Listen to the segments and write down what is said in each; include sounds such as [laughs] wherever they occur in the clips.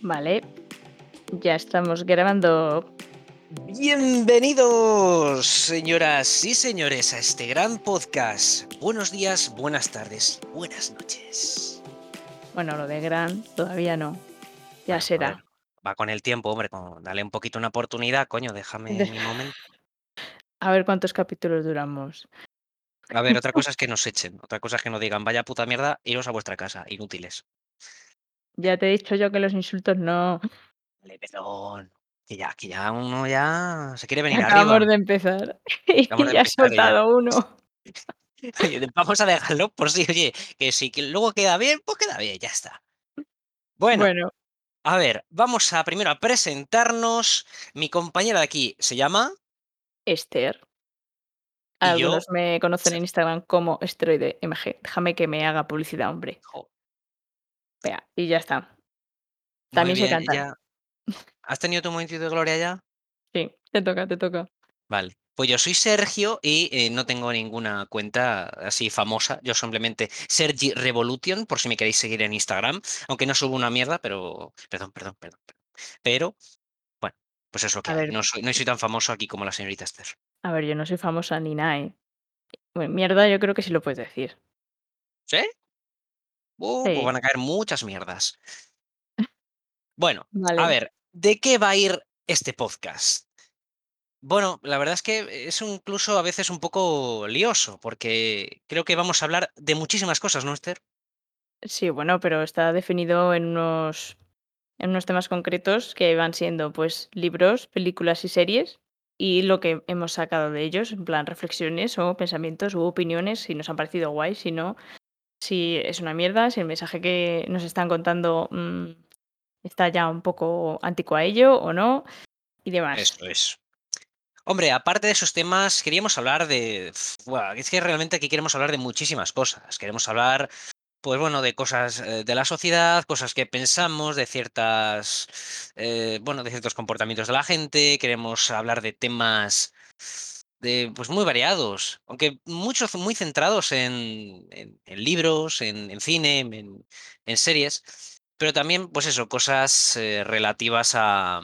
Vale, ya estamos grabando. Bienvenidos, señoras y señores, a este gran podcast. Buenos días, buenas tardes, buenas noches. Bueno, lo de gran todavía no. Ya Bueno, será. ver, va con el tiempo, hombre, con- dale un poquito una oportunidad, coño, déjame De- mi momento. [laughs] A ver cuántos capítulos duramos. A ver, otra cosa [laughs] es que nos echen, otra cosa es que nos digan, vaya puta mierda, iros a vuestra casa, inútiles. Ya te he dicho yo que los insultos no. Vale, perdón, que ya, que ya uno ya se quiere [laughs] venir arriba. [laughs] Acabamos de empezar. Y ya empezar ya. soltado uno. [laughs] Vamos a dejarlo por si, oye, que si que luego queda bien, pues queda bien, ya está. Bueno, Bueno, A ver, vamos a primero a presentarnos. Mi compañera de aquí se llama Esther. yo. Algunos me conocen en. Instagram como esteroide MG. Déjame que me haga publicidad, hombre. Jo, Vea, y ya está. muy También sé bien, cantar. ya. [laughs] ¿Has tenido tu momentito de gloria ya? Sí, te toca, te toca. Vale. Pues yo soy Sergio y eh, no tengo ninguna cuenta así famosa. Yo simplemente Sergi Revolution, por si me queréis seguir en Instagram. Aunque no subo una mierda, pero. Perdón, perdón, perdón. perdón. Pero, bueno, pues es lo que A hay. ver, No soy, no soy tan famoso aquí como la señorita Esther. a ver, yo no soy famosa ni nada, ¿eh? Bueno, mierda, yo creo que sí lo puedes decir. ¿Sí? Uh, pues Sí, van a caer muchas mierdas. Bueno, a vale. ver, ¿de qué va a ir este podcast? Bueno, la verdad es que es un- incluso a veces un poco lioso, porque creo que vamos a hablar de muchísimas cosas, ¿no, Esther? Sí, bueno, pero está definido en unos, en unos temas concretos que van siendo pues libros, películas y series y lo que hemos sacado de ellos, en plan reflexiones o pensamientos u opiniones, si nos han parecido guay, si no, si es una mierda, si el mensaje que nos están contando mm, está ya un poco anticuo a ello o no y demás. Eso es. Hombre, aparte de esos temas, queríamos hablar de... Buah, es que realmente aquí queremos hablar de muchísimas cosas. Queremos hablar, pues bueno, de cosas eh, de la sociedad, cosas que pensamos, de ciertas, eh, bueno, de ciertos comportamientos de la gente. Queremos hablar de temas de, pues muy variados, aunque muchos muy centrados en, en- en libros, en, en cine, en, series, pero también, pues eso, cosas eh, relativas a,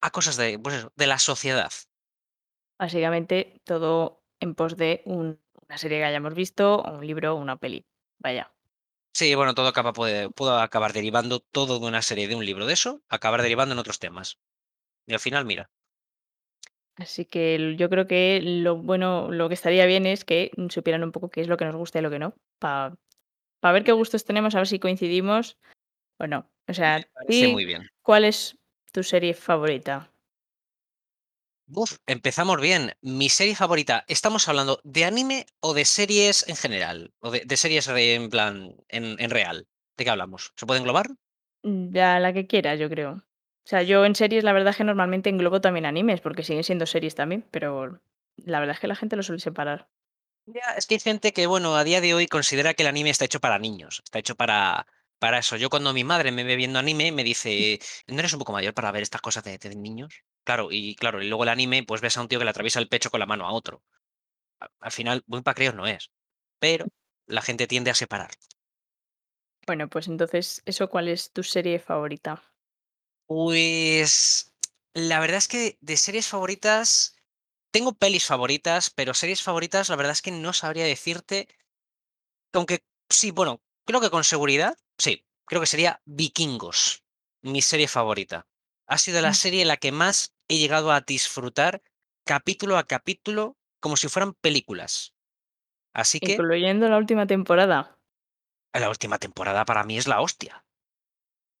a cosas de, pues eso, de la sociedad. Básicamente todo en pos de un- una serie que hayamos visto, un libro una peli. Vaya. Sí, bueno, todo acaba, puede, puedo acabar derivando todo de una serie de un libro de eso, acabar derivando en otros temas. Y al final, mira, Así que el yo creo que lo bueno, lo que estaría bien es que mm, supieran un poco qué es lo que nos gusta y lo que no, para ver qué gustos tenemos, a ver si coincidimos o no. O me sea, parece ¿y muy bien. cuál es tu serie favorita? Uf, empezamos bien. Mi serie favorita, ¿estamos hablando de anime o de series en general? ¿O de, de series re- en plan, en, en real? ¿De qué hablamos? ¿Se puede englobar? Mm, Ya la que quieras, yo creo. O sea, yo en series la verdad es que normalmente englobo también animes, porque siguen siendo series también, pero la verdad es que la gente lo suele separar. Ya, es que hay gente que, bueno, a día de hoy considera que el anime está hecho para niños, está hecho para, para eso. Yo cuando mi madre me ve viendo anime me dice, ¿no eres un poco mayor para ver estas cosas de, de niños? Claro, y claro, y luego el anime, pues ves a un tío que le atraviesa el pecho con la mano a otro. A- Al final, muy para críos no es, pero la gente tiende a separar. Bueno, pues entonces, ¿eso cuál es tu serie favorita? Pues la verdad es que de series favoritas, tengo pelis favoritas, pero series favoritas, la verdad es que no sabría decirte Aunque sí, bueno, creo que con seguridad, sí, creo que sería Vikingos, mi serie favorita. Ha sido la Mm. serie en la que más he llegado a disfrutar capítulo a capítulo como si fueran películas. Así que Incluyendo la última temporada. la última temporada para mí es la hostia.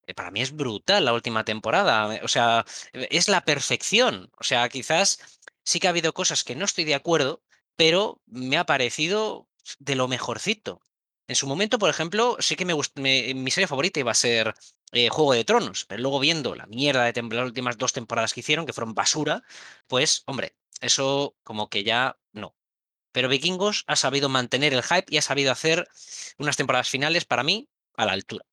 Eh, Para mí es brutal la última temporada. eh, O sea, eh, es la perfección. O sea, quizás sí que ha habido cosas que no estoy de acuerdo, pero me ha parecido de lo mejorcito. En su momento, por ejemplo, sí que me gustó, mi serie favorita iba a ser Juego de Tronos, pero luego viendo la mierda de las últimas dos temporadas que hicieron, que fueron basura, pues, hombre, eso como que ya no. Pero Vikingos ha sabido mantener el hype y ha sabido hacer unas temporadas finales para mí a la altura.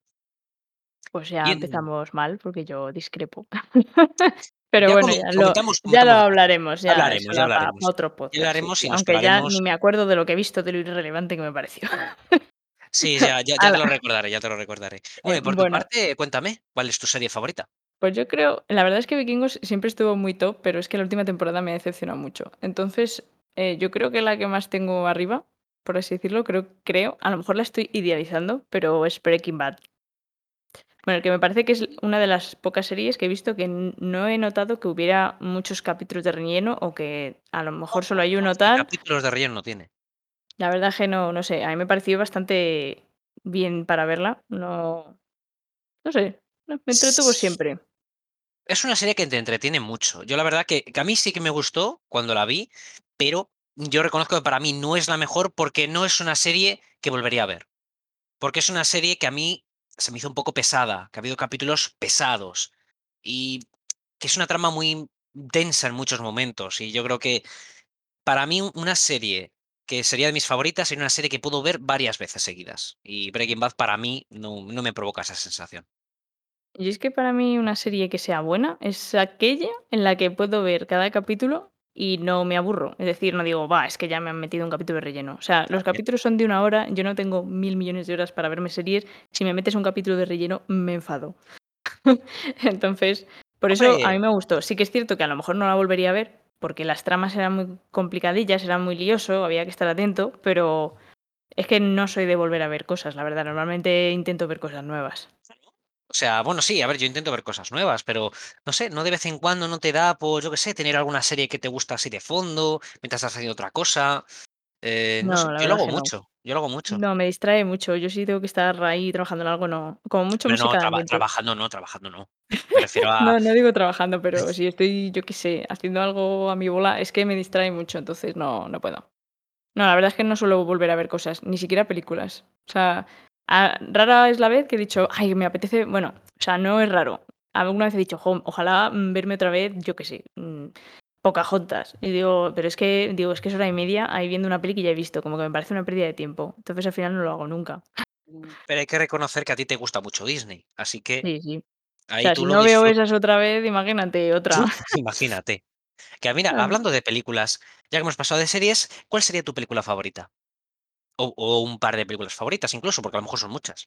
Pues ya Y en- empezamos mal, porque yo discrepo. [laughs] Pero Ya bueno, comen ya lo comentamos ya lo hablaremos, Ya eso hablaremos, ya da para hablaremos. otro Ya podcast, sí, hablaremos sí, y nos aunque ya ni me acuerdo de lo que he visto de lo irrelevante que me pareció. Sí, ya ya [laughs] ya te ¡Hala! lo recordaré, ya te lo recordaré. Bueno, Eh, y por tu bueno. parte, cuéntame, ¿cuál es tu serie favorita? Pues yo creo la verdad es que Vikingos siempre estuvo muy top, pero es que la última temporada me ha decepcionado mucho. Entonces, eh, yo creo que la que más tengo arriba, por así decirlo, creo creo, a lo mejor la estoy idealizando, pero es Breaking Bad. Bueno, que me parece que es una de las pocas series que he visto que no he notado que hubiera muchos capítulos de relleno o que a lo mejor solo hay no, uno tal. capítulos de relleno no tiene. La verdad es que no no sé, a mí me pareció bastante bien para verla. No no sé, me entretuvo siempre. es una serie que te entretiene mucho. Yo la verdad que que a mí sí que me gustó cuando la vi, pero yo reconozco que para mí no es la mejor porque no es una serie que volvería a ver. Porque es una serie que a mí se me hizo un poco pesada, que ha habido capítulos pesados y que es una trama muy densa en muchos momentos. Y yo creo que para mí una serie que sería de mis favoritas, sería una serie que puedo ver varias veces seguidas. Y Breaking Bad para mí no no me provoca esa sensación. Y es que para mí una serie que sea buena es aquella en la que puedo ver cada capítulo y no me aburro. Es decir, no digo: "Va, es que ya me han metido un capítulo de relleno". O sea, los También. capítulos son de una hora, yo no tengo mil millones de horas para verme series. Si me metes un capítulo de relleno, me enfado. [laughs] Entonces, por eso a mí me gustó. Sí que es cierto que a lo mejor no la volvería a ver, porque las tramas eran muy complicadillas, era muy lioso, había que estar atento, pero es que no soy de volver a ver cosas, la verdad. Normalmente intento ver cosas nuevas. O sea, bueno, sí, a ver, yo intento ver cosas nuevas, pero no sé, ¿no de vez en cuando no te da por, yo qué sé, tener alguna serie que te gusta así de fondo, mientras estás haciendo otra cosa? Eh, no No, yo lo hago que no. mucho, yo lo hago mucho. No, me distrae mucho. Yo sí tengo que estar ahí trabajando en algo, no. Como mucho Pero no, música de traba trabajando no, trabajando no. Me refiero [laughs] a No, no digo trabajando, pero [laughs] si estoy, yo qué sé, haciendo algo a mi bola, es que me distrae mucho, entonces no, no puedo. No, la verdad es que no suelo volver a ver cosas, ni siquiera películas. O sea, ah, rara es la vez que he dicho: "Ay, me apetece", bueno, o sea, no es raro. Alguna vez he dicho: "Jo, ojalá, mm, verme otra vez", yo qué sé, mm, Pocahontas. Y digo, pero es que digo, es que es hora y media ahí viendo una peli que ya he visto, como que me parece una pérdida de tiempo. Entonces, al final no lo hago nunca. Mm, pero hay que reconocer que a ti te gusta mucho Disney, así que Sí, sí. O ahí sea, tú si lo no veo esas otra vez, imagínate otra. [laughs] Imagínate. Que mira, [laughs] hablando de películas, ya que hemos pasado de series, ¿cuál sería tu película favorita? O o un par de películas favoritas incluso, porque a lo mejor son muchas.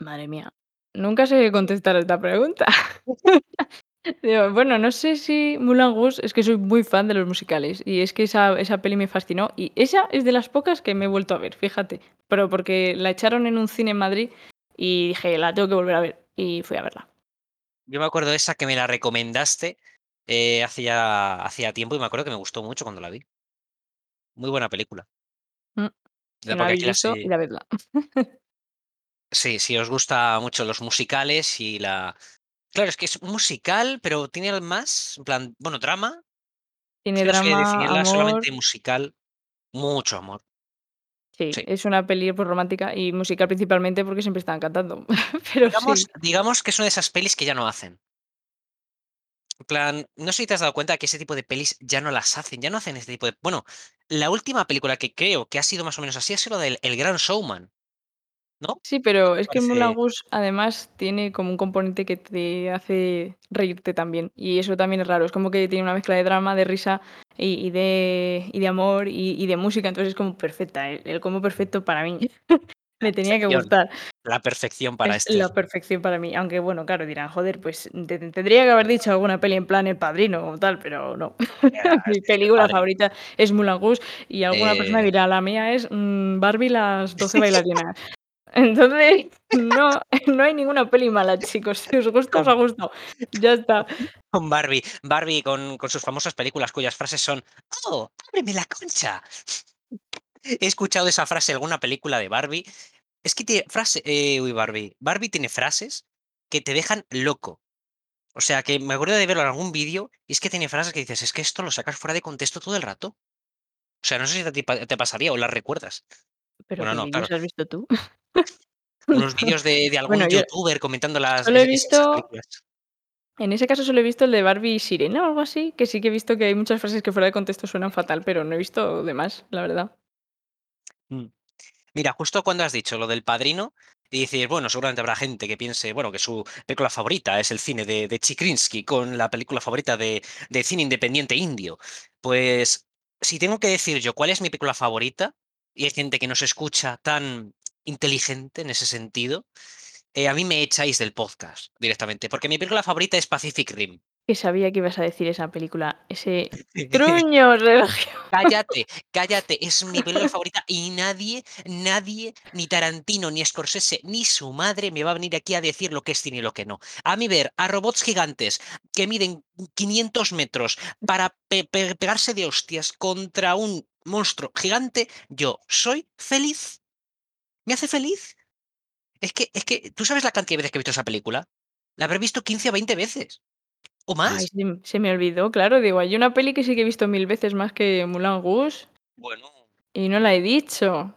madre mía. Nunca sé contestar esta pregunta. [laughs] Digo, bueno, no sé si Moulin Rouge es que soy muy fan de los musicales, y es que esa esa peli me fascinó, y esa es de las pocas que me he vuelto a ver, fíjate. Pero porque la echaron en un cine en Madrid y dije: "La tengo que volver a ver", y fui a verla. Yo me acuerdo de esa que me la recomendaste, eh, hace ya hacía tiempo y me acuerdo que me gustó mucho cuando la vi. Muy buena película. Mm, Si no la visto, [laughs] sí sí, si os gusta mucho los musicales y la claro, es que es musical, pero tiene más, en plan, bueno, drama, Tiene no sé drama, definirla amor solamente musical, mucho amor. sí, Sí. es una peli, pues, romántica y musical principalmente porque siempre estaban cantando, [laughs] pero Digamos sí. digamos que es una de esas pelis que ya no hacen. Plan, no sé si te has dado cuenta que ese tipo de pelis ya no las hacen, ya no hacen ese tipo de bueno, la última película que creo que ha sido más o menos así ha sido la del El Gran Showman, ¿no? Sí, ¿Qué pero es que parece? Rouge además tiene como un componente que te hace reírte también, y eso también es raro. Es como que tiene una mezcla de drama, de risa y y de y de amor y y de música, entonces es como perfecta, el el combo perfecto para mí. Me tenía que gustar. la perfección para Es este la perfección para mí, aunque bueno, claro, dirán: "Joder, pues te te tendría que haber dicho alguna peli en plan El Padrino o tal", pero no. [laughs] Mi película favorita es Moulin Rouge y alguna persona Eh, dirá: "La mía es, mm, Barbie las 12 [laughs] bailarinas". Entonces, no [laughs] no hay ninguna peli mala, chicos. Si os gusta, os ha gustado. Ya está. con Barbie Barbie con con sus famosas películas cuyas frases son: "Oh, ábreme la concha". He escuchado esa frase en alguna película de Barbie. Es que tiene frase eh, uy, Barbie. Barbie tiene frases que te dejan loco. O sea, que me acuerdo de verlo en algún vídeo, y es que tiene frases que dices: "Es que esto lo sacas fuera de contexto todo el rato". O sea, no sé si te pasaría o las recuerdas. ¿Pero Bueno, no, claro. has visto tú? [laughs] Unos vídeos de de [laughs] algún Bueno, yo youtuber comentando las solo he visto en ese caso solo he visto el de Barbie Sirena o algo así, que sí que he visto que hay muchas frases que fuera de contexto suenan fatal, pero no he visto demás, la verdad. Mm. Mira, justo cuando has dicho lo del Padrino, y dices, bueno, seguramente habrá gente que piense, bueno, que su película favorita es el cine de de Chikrinsky con la película favorita de de cine independiente indio. Pues, si tengo que decir yo cuál es mi película favorita, y hay gente que nos escucha tan inteligente en ese sentido, eh, a mí me echáis del podcast directamente, porque mi película favorita es Pacific Rim. Que sabía que ibas a decir esa película, ese [laughs] truño, Sergio. Cállate, cállate, es mi película favorita y nadie, nadie, ni Tarantino, ni Scorsese, ni su madre me va a venir aquí a decir lo que es cine y lo que no. A mí ver a robots gigantes que miden 500 metros para pe- pe- pegarse de hostias contra un monstruo gigante, yo soy feliz. ¿Me hace feliz? Es que, es que, ¿tú sabes la cantidad de veces que he visto esa película? La habré visto 15 o 20 veces. ¿O Ay, más? se me olvidó, claro, digo, hay una peli que sí que he visto 1000 veces más que Moulin Rouge Bueno, y no la he dicho.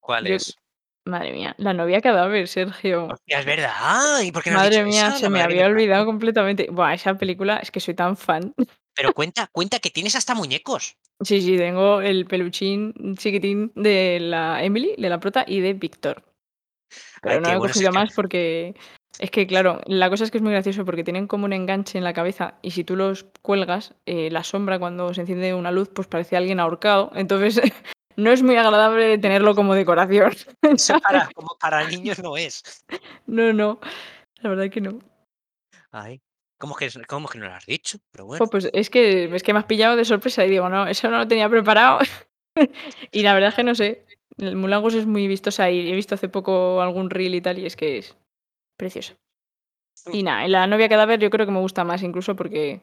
¿cuál Yo es? madre mía, La novia cadáver, Sergio. Hostia, es verdad. ¿Y por qué no Madre mía, esa? se me había olvidado completamente. Buah, esa película es que soy tan fan. Pero [laughs] cuenta, cuenta que tienes hasta muñecos. Sí, sí, tengo el peluchín chiquitín de la Emily, de la prota, y de Víctor. Ay, Pero no qué he bueno, cogido que más porque es que, claro, la cosa es que es muy gracioso porque tienen como un enganche en la cabeza y si tú los cuelgas, eh, la sombra cuando se enciende una luz, pues parece alguien ahorcado. Entonces, [laughs] no es muy agradable tenerlo como decoración, [laughs] eso para [laughs] como para niños no es. No, no, la verdad que no. Ay, ¿cómo que es cómo que no lo has dicho? Pero bueno. pues es que es que me has pillado de sorpresa y digo: "No, eso no lo tenía preparado". Y la verdad es que no sé, el Rouge es muy vistosa y he visto hace poco algún reel y tal, y es que es precioso. Y nada, y La novia cadáver yo creo que me gusta más incluso porque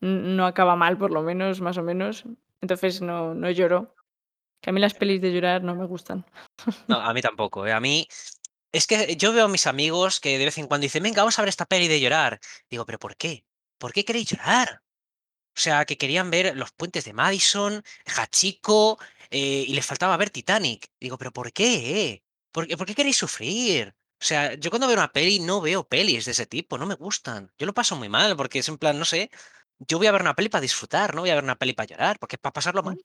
no acaba mal, por lo menos, más o menos. Entonces no no lloro. Que a mí las pelis de llorar no me gustan. [laughs] No, a mí tampoco, ¿eh? A mí es que yo veo a mis amigos que de vez en cuando dicen: "Venga, vamos a ver esta peli de llorar". Digo: "¿Pero por qué? ¿Por qué queréis llorar?". O sea, que querían ver Los puentes de Madison, Hachiko, eh, y les faltaba ver Titanic. Digo: "¿Pero por qué? ¿Por qué por qué queréis sufrir?". O sea, yo cuando veo una peli no veo pelis de ese tipo, no me gustan. Yo lo paso muy mal porque es en plan, no sé, yo voy a ver una peli para disfrutar, no voy a ver una peli para llorar, porque es para pasarlo Mm. mal.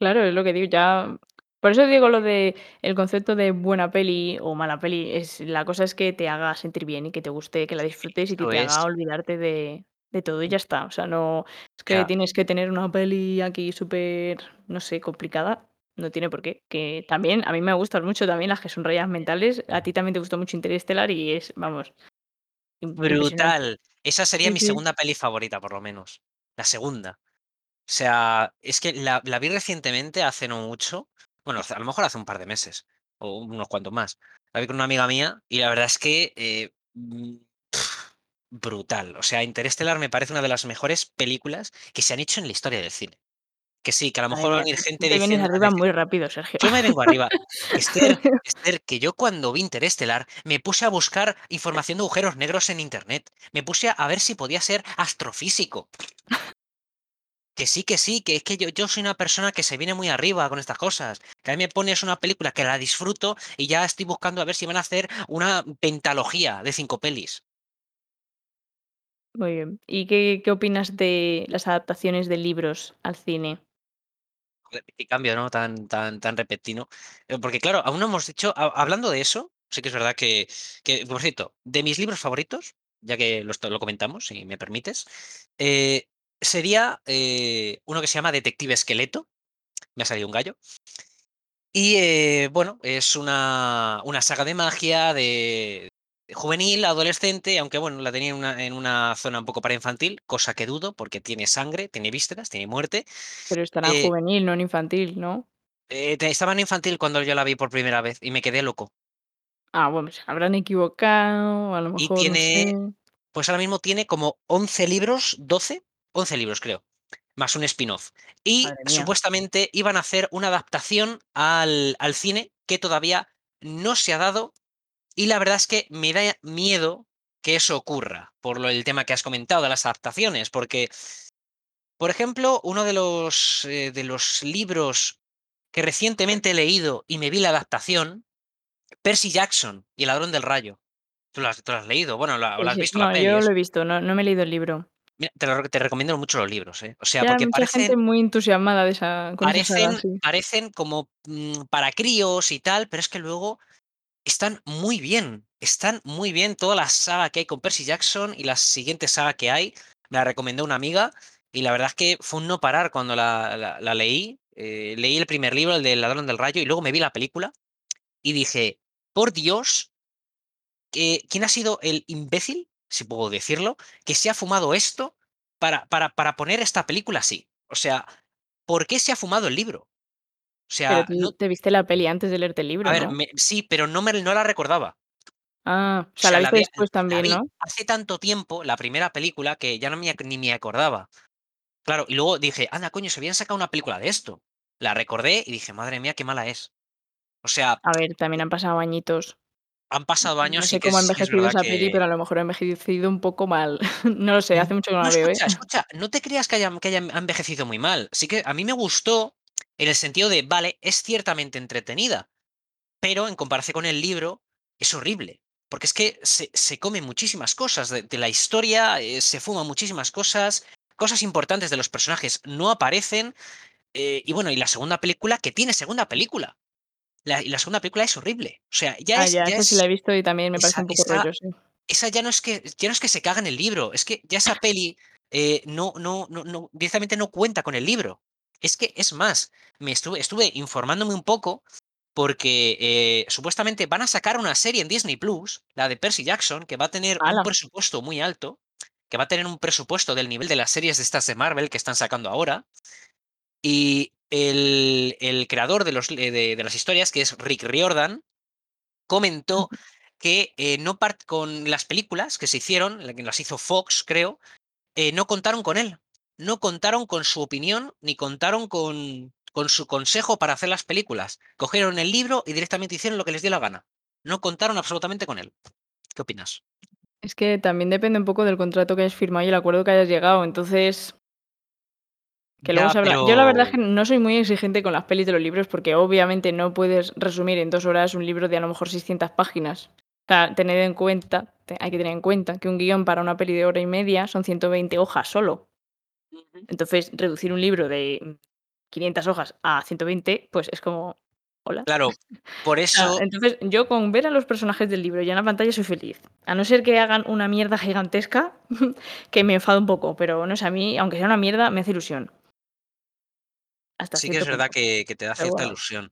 Claro, es lo que digo, ya por eso digo lo de el concepto de buena peli o mala peli, es la cosa es que te haga sentir bien y que te guste, que la disfrutes y que te haga es. olvidarte de de todo y ya está. O sea, no es que Ya, tienes que tener una peli aquí súper, no sé, complicada, no tiene por qué. Que también a mí me gustan mucho también las que son rayas mentales, a ti también te gustó mucho Interestelar y es, vamos, brutal. Esa sería Sí, mi sí. segunda peli favorita, por lo menos. La segunda. O sea, es que la la vi recientemente, hace no mucho. Bueno, a lo mejor hace un par de meses, o unos cuantos más. La vi con una amiga mía y la verdad es que, eh, mm, brutal. O sea, Interestelar me parece una de las mejores películas que se han hecho en la historia del cine. Que sí, que a lo mejor va a venir gente te vienes diciendo a arriba muy rápido, Sergio. yo me vengo arriba. [laughs] Esther, Esther, que yo cuando vi Interestelar me puse a buscar información de agujeros negros en Internet. Me puse a ver si podía ser astrofísico. Que sí, que sí, que es que yo, yo soy una persona que se viene muy arriba con estas cosas. Que a mí me pones una película que la disfruto y ya estoy buscando a ver si van a hacer una pentalogía de cinco pelis. Muy bien. ¿Y qué qué opinas de las adaptaciones de libros al cine? Qué cambio, ¿no? Tan, tan, tan repentino. Eh, Porque claro, aún no hemos dicho, ha- hablando de eso, sí que es verdad que, por cierto, de mis libros favoritos, ya que lo, lo comentamos, si me permites, eh, sería eh, uno que se llama Detective Esqueleto. Me ha salido un gallo. Y, bueno, es una una saga de magia de juvenil, adolescente, aunque bueno, la tenía en una en una zona un poco para infantil, cosa que dudo, porque tiene sangre, tiene vísceras, tiene muerte. Pero estará Eh, juvenil, no en infantil, ¿no? eh, estaba en infantil cuando yo la vi por primera vez y me quedé loco. Ah, bueno, se habrán equivocado, a lo Y mejor, no sé. tiene, pues ahora mismo tiene como 11 libros, 12, 11 libros creo, más un spin-off. Y supuestamente iban a hacer una adaptación al al cine que todavía no se ha dado Y la verdad es que me da miedo que eso ocurra, por lo el tema que has comentado de las adaptaciones, porque, por ejemplo, uno de los, eh, de los libros que recientemente he leído y me vi la adaptación, Percy Jackson y el ladrón del rayo. ¿Tú lo has tú lo has leído? Bueno, la o Sí, la has visto la No, peli, yo lo he visto, no no me he leído el libro. Mira, te lo te recomiendo mucho los libros, ¿eh? O sea, Ya porque mucha gente parecen muy entusiasmada de esa con esa parecen sí. parecen como, mm, para críos y tal, pero es que luego Están muy bien, están muy bien toda la saga que hay con Percy Jackson y la siguiente saga que hay, me la recomendó una amiga y la verdad es que fue un no parar cuando la, leí. eh, leí el primer libro, el del Ladrón del Rayo, y luego me vi la película y dije, por Dios, que ¿quién ha sido el imbécil, si puedo decirlo, que se ha fumado esto para para para poner esta película así? O sea, ¿por qué se ha fumado el libro? O Pero sea, no te viste la peli antes de leerte el a libro, ver, ¿no? me sí, pero no me no la recordaba. Ah, o O sea, la la viste vi después también, vi ¿no? hace tanto tiempo, la primera película, que ya no me ni me acordaba. Claro, y luego dije: "Anda, coño, se habían sacado una película de esto". La recordé y dije: "Madre mía, qué mala es". O sea, A ver, también han pasado añitos. han pasado años, No sé que cómo ha envejecido esa peli, pero a lo mejor ha envejecido un poco mal. [laughs] No lo sé, Mm, hace mucho que no no, la veo, ¿eh? escucha, escucha, no te creas que haya que haya ha envejecido muy mal. Sí que a mí me gustó en el sentido de, vale, es ciertamente entretenida, pero en comparación con el libro es horrible, porque es que se se come muchísimas cosas de de la historia, eh, se fuma muchísimas cosas, cosas importantes de los personajes no aparecen, eh, y bueno, y la segunda película, que tiene segunda película. La y la segunda película es horrible. O sea, ya Ah, es ya, ya esa sí la he visto y también me parece un poco esa rollo, sí. esa ya no es que ya no es que se caga en el libro, es que ya esa peli, eh, no no no no directamente no cuenta con el libro. Es que, es más, me estuve estuve informándome un poco porque, eh, supuestamente van a sacar una serie en Disney Plus, la de Percy Jackson, que va a tener un presupuesto muy alto, que va a tener un presupuesto del nivel de las series de estas de Marvel que están sacando ahora. Y el el creador de los de de las historias, que es Rick Riordan, comentó que, eh, no part con las películas que se hicieron, las hizo Fox, creo, eh, no contaron con él. No contaron con su opinión, ni contaron con con su consejo para hacer las películas. Cogieron el libro y directamente hicieron lo que les dio la gana. No contaron absolutamente con él. ¿Qué opinas? Es que también depende un poco del contrato que hayas firmado y el acuerdo que hayas llegado, entonces que luego Ya, se habla. Yo la verdad es que no soy muy exigente con las pelis de los libros, porque obviamente no puedes resumir en 2 horas un libro de a lo mejor 600 páginas. O sea, tened en cuenta, hay que tener en cuenta que un guion para una peli de hora y media son 120 hojas solo. Entonces, reducir un libro de, mm, 500 hojas a 120, pues es como, ¿hola? Claro, por [laughs] eso entonces yo con ver a los personajes del libro ya en la pantalla soy feliz. A no ser que hagan una mierda gigantesca, [laughs] que me enfado un poco, pero no sé, a mí, aunque sea una mierda, me hace ilusión. Hasta sí que es verdad que que te da cierta bueno, ilusión.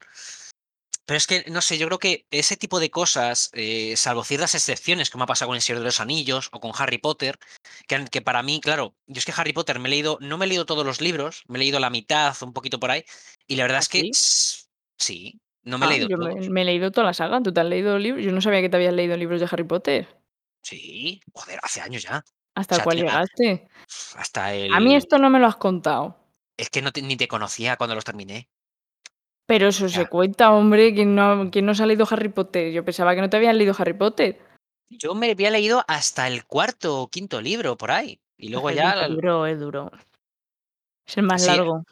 Pero es que, no sé, yo creo que ese tipo de cosas, eh, salvo ciertas excepciones, como ha pasado con El Señor de los Anillos o con Harry Potter, que para mí, claro, yo es que Harry Potter me he leído no me he leído todos los libros, me he leído la mitad, un poquito por ahí, y la verdad ¿ah, es que sí? no me he Ah, leído yo me todos. me he leído toda la saga, ¿tú te has leído libros? Yo no sabía que te habías leído libros de Harry Potter. Sí, joder, hace años ya. O ¿Hasta sea, tenía llegaste? hasta A mí el esto no me lo has contado. es que no te ni te conocía cuando los terminé. Pero eso se cuenta, hombre, ¿quién no quién no se ha leído Harry Potter? Yo pensaba que no te habías leído Harry Potter. yo me había leído hasta el cuarto o quinto libro por ahí, y luego el ya quinto libro es duro, es el más sí, largo.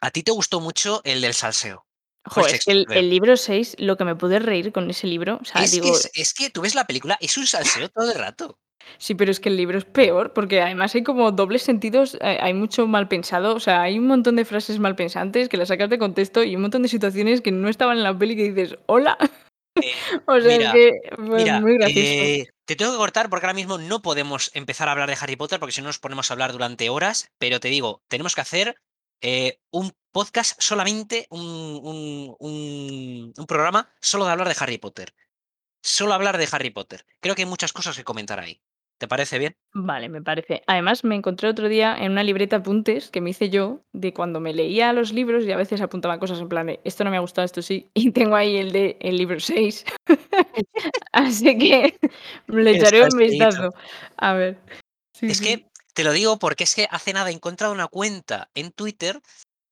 a ti te gustó mucho el del salseo. Fue Jo, el es que sexto, el creo. el libro 6, lo que me pude reír con ese libro, o sea, Es que digo es es que tú ves la película, es un salseo todo el rato. Sí, pero es que el libro es peor, porque además hay como dobles sentidos, eh, hay mucho mal pensado, o sea, hay un montón de frases mal pensantes que las sacas de contexto y un montón de situaciones que no estaban en la peli que dices: "¿Hola?". Eh, [laughs] O sea, es mira que mira, muy gracioso. eh, te tengo que cortar porque ahora mismo no podemos empezar a hablar de Harry Potter, porque si no nos ponemos a hablar durante horas, pero te digo, tenemos que hacer, eh, un podcast solamente, un un un un programa solo de hablar de Harry Potter. Solo hablar de Harry Potter. Creo que hay muchas cosas que comentar ahí. ¿Te parece bien? Vale, me parece. Además, me encontré otro día en una libreta apuntes que me hice yo de cuando me leía los libros y a veces apuntaba cosas en plan de esto no me ha gustado, esto sí, [laughs] y tengo ahí el de el libro 6. [laughs] Así que [laughs] le echaré un vistazo. A ver. Sí, Es sí. que te lo digo porque es que hace nada he encontrado una cuenta en Twitter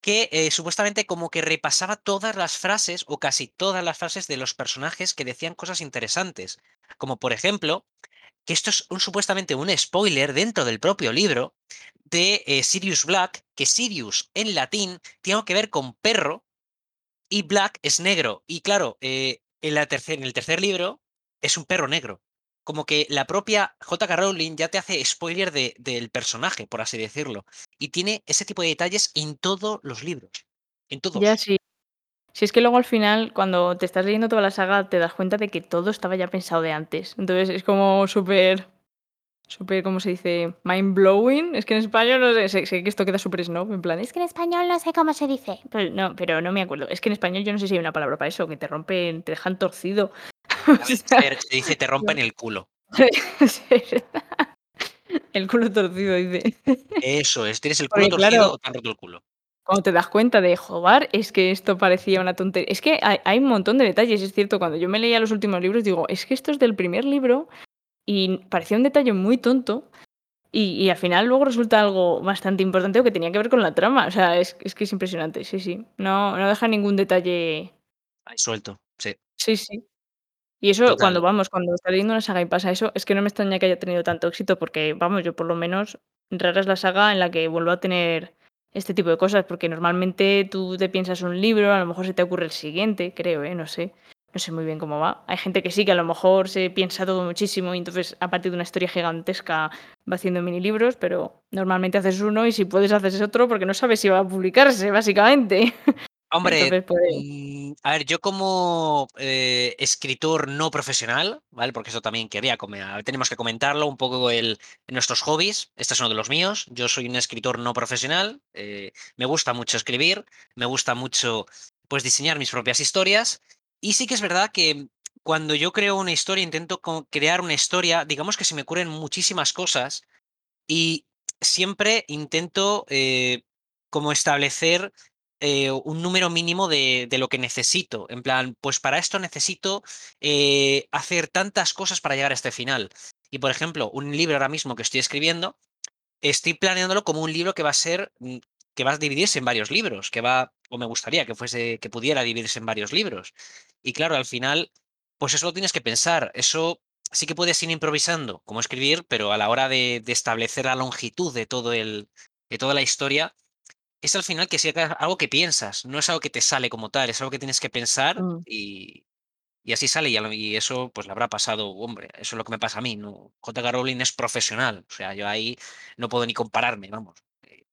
que, eh, supuestamente como que repasaba todas las frases, o casi todas las frases de los personajes que decían cosas interesantes. Como por ejemplo, que esto es un supuestamente un spoiler dentro del propio libro de, eh, Sirius Black, que Sirius en latín tiene que ver con perro y Black es negro. Y claro, eh, en la tercer en el tercer libro es un perro negro. Como que la propia J.K. Rowling ya te hace spoiler de del personaje, por así decirlo. Y tiene ese tipo de detalles en todos los libros, en Ya todos. sí. Si es que luego al final, cuando te estás leyendo toda la saga, te das cuenta de que todo estaba ya pensado de antes. Entonces es como súper Súper, ¿cómo se dice? Mind blowing. Es que en español no sé, sé, sé que esto queda súper snob, en plan, es que en español no sé cómo se dice. Pues no, pero no me acuerdo. Es que en español yo no sé si hay una palabra para eso, que te rompen, te dejan torcido. [laughs] Se dice te rompen el culo. [laughs] el culo torcido, dice. Eso es, ¿tienes el culo Porque torcido claro o te han roto el culo? Cuando te das cuenta de: "Jobar, es que esto parecía una tontería". Es que hay hay un montón de detalles, es cierto, cuando yo me leía los últimos libros, digo: "Es que esto es del primer libro", y parecía un detalle muy tonto, y y al final luego resulta algo bastante importante o que tenía que ver con la trama. O sea, es es que es impresionante, sí, sí. No no deja ningún detalle Ahí suelto, sí, sí, sí. Y eso cuando, vamos, cuando estás leyendo una saga y pasa eso, es que no me extraña que haya tenido tanto éxito porque, vamos, yo por lo menos, rara es la saga en la que vuelvo a tener este tipo de cosas, porque normalmente tú te piensas un libro, a lo mejor se te ocurre el siguiente, creo, ¿eh? No sé. No sé muy bien cómo va. Hay gente que sí, que a lo mejor se piensa todo muchísimo y entonces a partir de una historia gigantesca va haciendo mini libros, pero normalmente haces uno y si puedes haces otro porque no sabes si va a publicarse, básicamente. [laughs] Hombre, Entonces, pues mm, a ver, yo como, eh, escritor no profesional, ¿vale? Porque eso también quería tenemos que comentarlo, un poco el nuestros hobbies, este es uno de los míos. Yo soy un escritor no profesional, eh, me gusta mucho escribir, me gusta mucho, pues, diseñar mis propias historias, y sí que es verdad que cuando yo creo una historia, intento crear una historia, digamos que se me ocurren muchísimas cosas, y siempre intento, eh, como establecer, eh, un número mínimo de de lo que necesito. En plan, pues para esto necesito, eh, hacer tantas cosas para llegar a este final. Y, por ejemplo, un libro ahora mismo que estoy escribiendo, estoy planeándolo como un libro que va a ser, mm, que va a dividirse en varios libros, que va o me gustaría que fuese que pudiera dividirse en varios libros. Y claro, al final, pues eso lo tienes que pensar. Eso sí que puedes ir improvisando, como escribir, pero a la hora de de establecer la longitud de todo el de toda la historia, es al final que sea algo que piensas, no es algo que te sale como tal, es algo que tienes que pensar mm, y y así sale, y a lo y eso, pues, le habrá pasado, hombre, eso es lo que me pasa a mí, no J.K. Rowling es profesional, o sea, yo ahí no puedo ni compararme, vamos, eh,